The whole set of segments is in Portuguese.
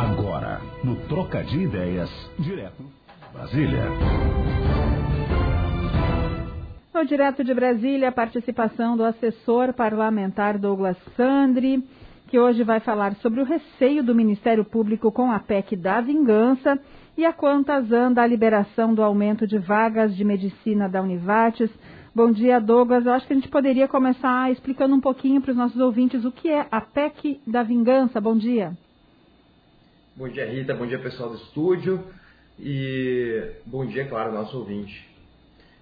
Agora, no Troca de Ideias, direto Brasília. No Direto de Brasília, a participação do assessor parlamentar Douglas Sandri, que hoje vai falar sobre o receio do Ministério Público com a PEC da vingança e a quantas anda a liberação do aumento de vagas de medicina da Univates. Bom dia, Douglas. Eu acho que a gente poderia começar explicando um pouquinho para os nossos ouvintes o que é a PEC da vingança. Bom dia. Bom dia, Rita. Bom dia, pessoal do estúdio. E bom dia, claro, nosso ouvinte.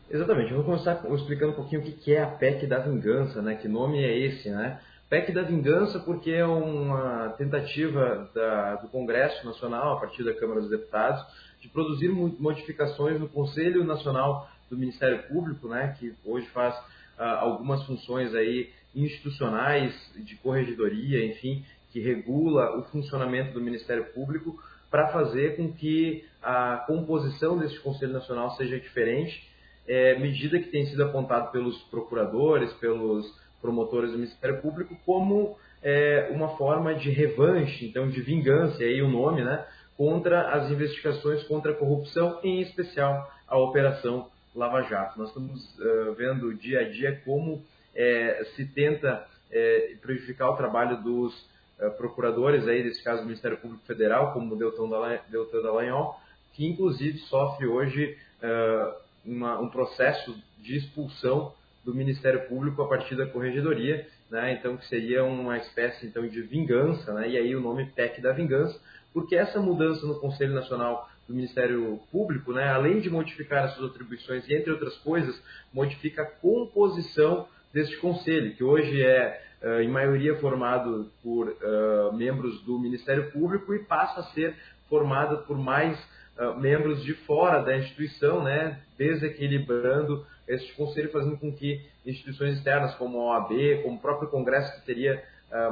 Exatamente, eu vou começar explicando um pouquinho o que é a PEC da vingança, né? Que nome é esse, né? PEC da vingança porque é uma tentativa da, do Congresso Nacional, a partir da Câmara dos Deputados, de produzir modificações no Conselho Nacional do Ministério Público, né? Que hoje faz uh, algumas funções aí institucionais de corregedoria, enfim, que regula o funcionamento do Ministério Público para fazer com que a composição desse Conselho Nacional seja diferente é, medida que tem sido apontada pelos procuradores, pelos promotores do Ministério Público, como é, uma forma de revanche, então de vingança, aí o nome, né, contra as investigações contra a corrupção, em especial a Operação Lava Jato. Nós estamos uh, vendo dia a dia como é, se tenta é, prejudicar o trabalho dos procuradores, aí, desse caso do Ministério Público Federal, como Deltan Dallagnol, que inclusive sofre hoje uh, uma, um processo de expulsão do Ministério Público a partir da Corregedoria, né? então que seria uma espécie então de vingança, né? e aí o nome PEC da vingança, porque essa mudança no Conselho Nacional do Ministério Público, né? além de modificar as suas atribuições e entre outras coisas, modifica a composição deste conselho, que hoje é uh, em maioria formado por uh, membros do Ministério Público e passa a ser formado por mais uh, membros de fora da instituição, né, desequilibrando este conselho, fazendo com que instituições externas como a OAB, como o próprio Congresso, que teria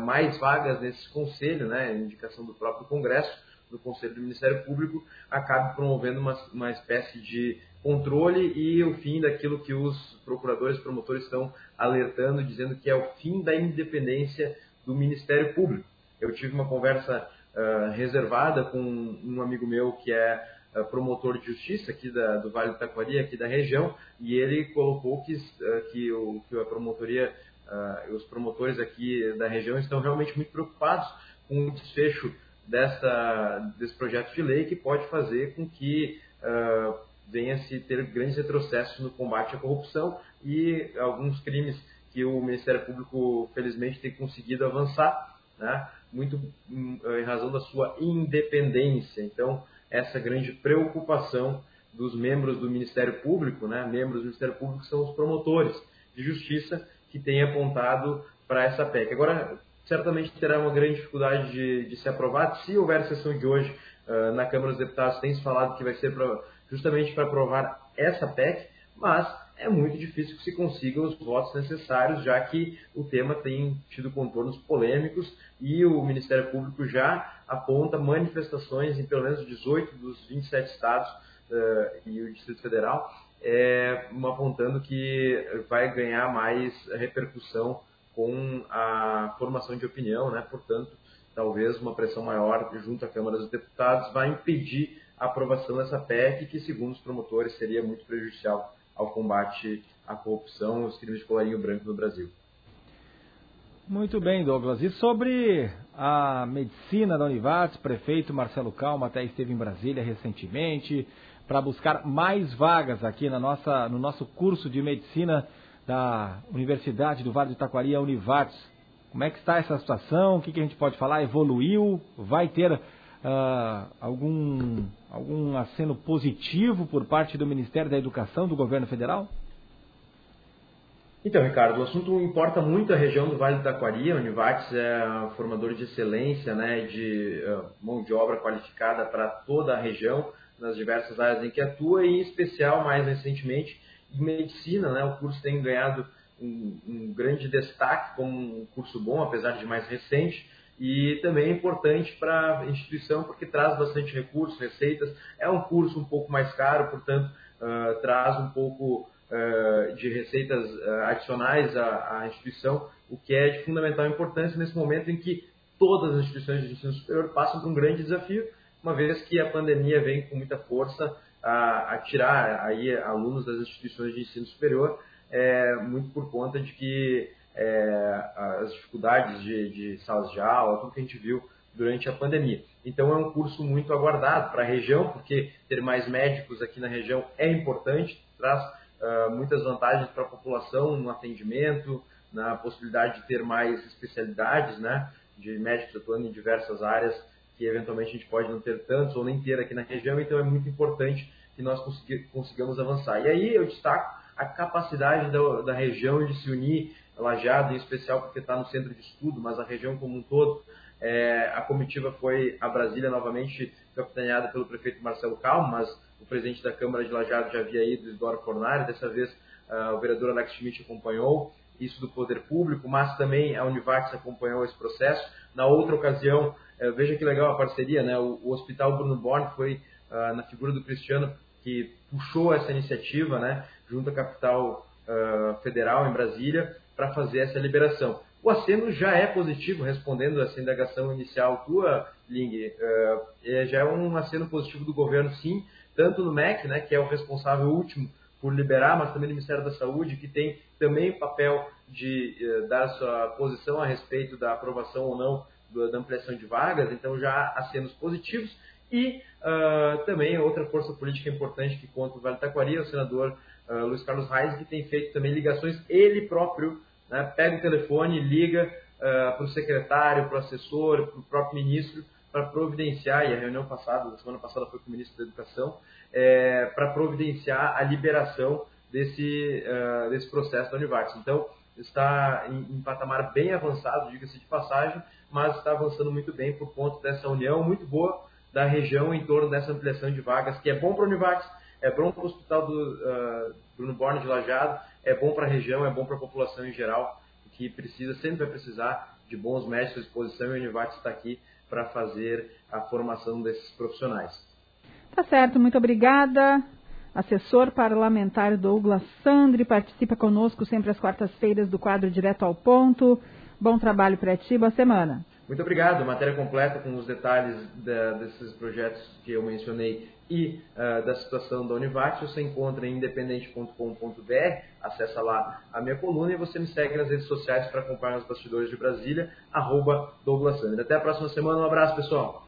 mais vagas nesse conselho, né, indicação do próprio Congresso, do Conselho do Ministério Público, acabe promovendo uma, uma espécie de controle e o fim daquilo que os procuradores promotores estão alertando, dizendo que é o fim da independência do Ministério Público. Eu tive uma conversa uh, reservada com um amigo meu que é eh, promotor de justiça aqui da, do Vale do Taquari, aqui da região, e ele colocou que, eh, que, o, que a promotoria, os promotores aqui da região estão realmente muito preocupados com o desfecho dessa, desse projeto de lei que pode fazer com que uh, venha-se ter grandes retrocessos no combate à corrupção e alguns crimes que o Ministério Público, felizmente, tem conseguido avançar, né? muito hum, em razão da sua independência. Então, essa grande preocupação dos membros do Ministério Público, né? membros do Ministério Público são os promotores de justiça que têm apontado para essa PEC. Agora, certamente terá uma grande dificuldade de, de ser aprovado. Se houver sessão de hoje uh, na Câmara dos Deputados, tem se falado que vai ser pra, justamente para aprovar essa PEC, mas é muito difícil que se consiga os votos necessários, já que o tema tem tido contornos polêmicos e o Ministério Público já aponta manifestações em pelo menos 18 dos 27 estados uh, e o Distrito Federal, é, apontando que vai ganhar mais repercussão com a formação de opinião, né? portanto, talvez uma pressão maior junto à Câmara dos Deputados vai impedir a aprovação dessa PEC, que, segundo os promotores, seria muito prejudicial ao combate à corrupção e aos crimes de colarinho branco no Brasil. Muito bem, Douglas. E sobre a medicina da Univates, prefeito Marcelo Calma até esteve em Brasília recentemente para buscar mais vagas aqui na nossa, no nosso curso de medicina da Universidade do Vale do Itaquari, a Univates. Como é que está essa situação? O que, que a gente pode falar? Evoluiu? Vai ter uh, algum, algum aceno positivo por parte do Ministério da Educação do governo federal? Então, Ricardo, o assunto importa muito a região do Vale do Taquari. A Univates é formador de excelência, né, de uh, mão de obra qualificada para toda a região, nas diversas áreas em que atua, e em especial, mais recentemente, em medicina. Né, o curso tem ganhado um, um grande destaque como um curso bom, apesar de mais recente, e também é importante para a instituição porque traz bastante recursos, receitas. É um curso um pouco mais caro, portanto, uh, traz um pouco uh, de receitas uh, adicionais à, à, instituição, o que é de fundamental importância nesse momento em que todas as instituições de ensino superior passam por um grande desafio, uma vez que a pandemia vem com muita força a, a tirar aí alunos das instituições de ensino superior, é, muito por conta de que é, as dificuldades de, de salas de aula, tudo que a gente viu durante a pandemia. Então é um curso muito aguardado para a região, porque ter mais médicos aqui na região é importante, traz uh, muitas vantagens para a população no atendimento, na possibilidade de ter mais especialidades, né, de médicos atuando em diversas áreas que eventualmente a gente pode não ter tantos ou nem ter aqui na região, então é muito importante que nós consigamos avançar. E aí eu destaco a capacidade da, da região de se unir, Lajeado em especial porque está no centro de estudo, mas a região como um todo. É, a comitiva foi a Brasília novamente capitaneada pelo prefeito Marcelo Calmo, mas o presidente da Câmara de Lajeado já havia ido, Isidoro Fornari, dessa vez uh, o vereador Alex Schmidt acompanhou isso do poder público, mas também a Univax acompanhou esse processo. Na outra ocasião, uh, veja que legal a parceria, né? o, o Hospital Bruno Born foi uh, na figura do Cristiano que puxou essa iniciativa, né, junto à capital uh, federal em Brasília, para fazer essa liberação. O aceno já é positivo, respondendo essa indagação inicial tua, Ling, uh, já é um aceno positivo do governo, sim, tanto no MEC, né, que é o responsável último por liberar, mas também no Ministério da Saúde, que tem também papel de uh, dar sua posição a respeito da aprovação ou não da ampliação de vagas, então já há acenos positivos. E uh, também outra força política importante que conta o Vale Taquari é o senador uh, Luiz Carlos Reis, que tem feito também ligações, ele próprio né, pega o telefone, liga uh, para o secretário, para o assessor, para o próprio ministro, para providenciar, e a reunião passada, da semana passada foi com o ministro da Educação, é, para providenciar a liberação desse, uh, desse processo da Univax. Então, está em, em patamar bem avançado, diga-se de passagem, mas está avançando muito bem por conta dessa união muito boa da região em torno dessa ampliação de vagas, que é bom para o Univax, é bom para o Hospital do uh, Bruno Borne de Lajado, é bom para a região, é bom para a população em geral, que precisa, sempre vai precisar de bons médicos à disposição e o Univax está aqui para fazer a formação desses profissionais. Tá certo, muito obrigada. Assessor parlamentar Douglas Sandri participa conosco sempre às quartas-feiras do quadro Direto ao Ponto. Bom trabalho para ti, boa semana. Muito obrigado. Matéria completa com os detalhes da, desses projetos que eu mencionei e uh, da situação da Univac você encontra em independente.com.br. Acesse lá a minha coluna e você me segue nas redes sociais para acompanhar os bastidores de Brasília, arroba Douglas Até a próxima semana. Um abraço, pessoal.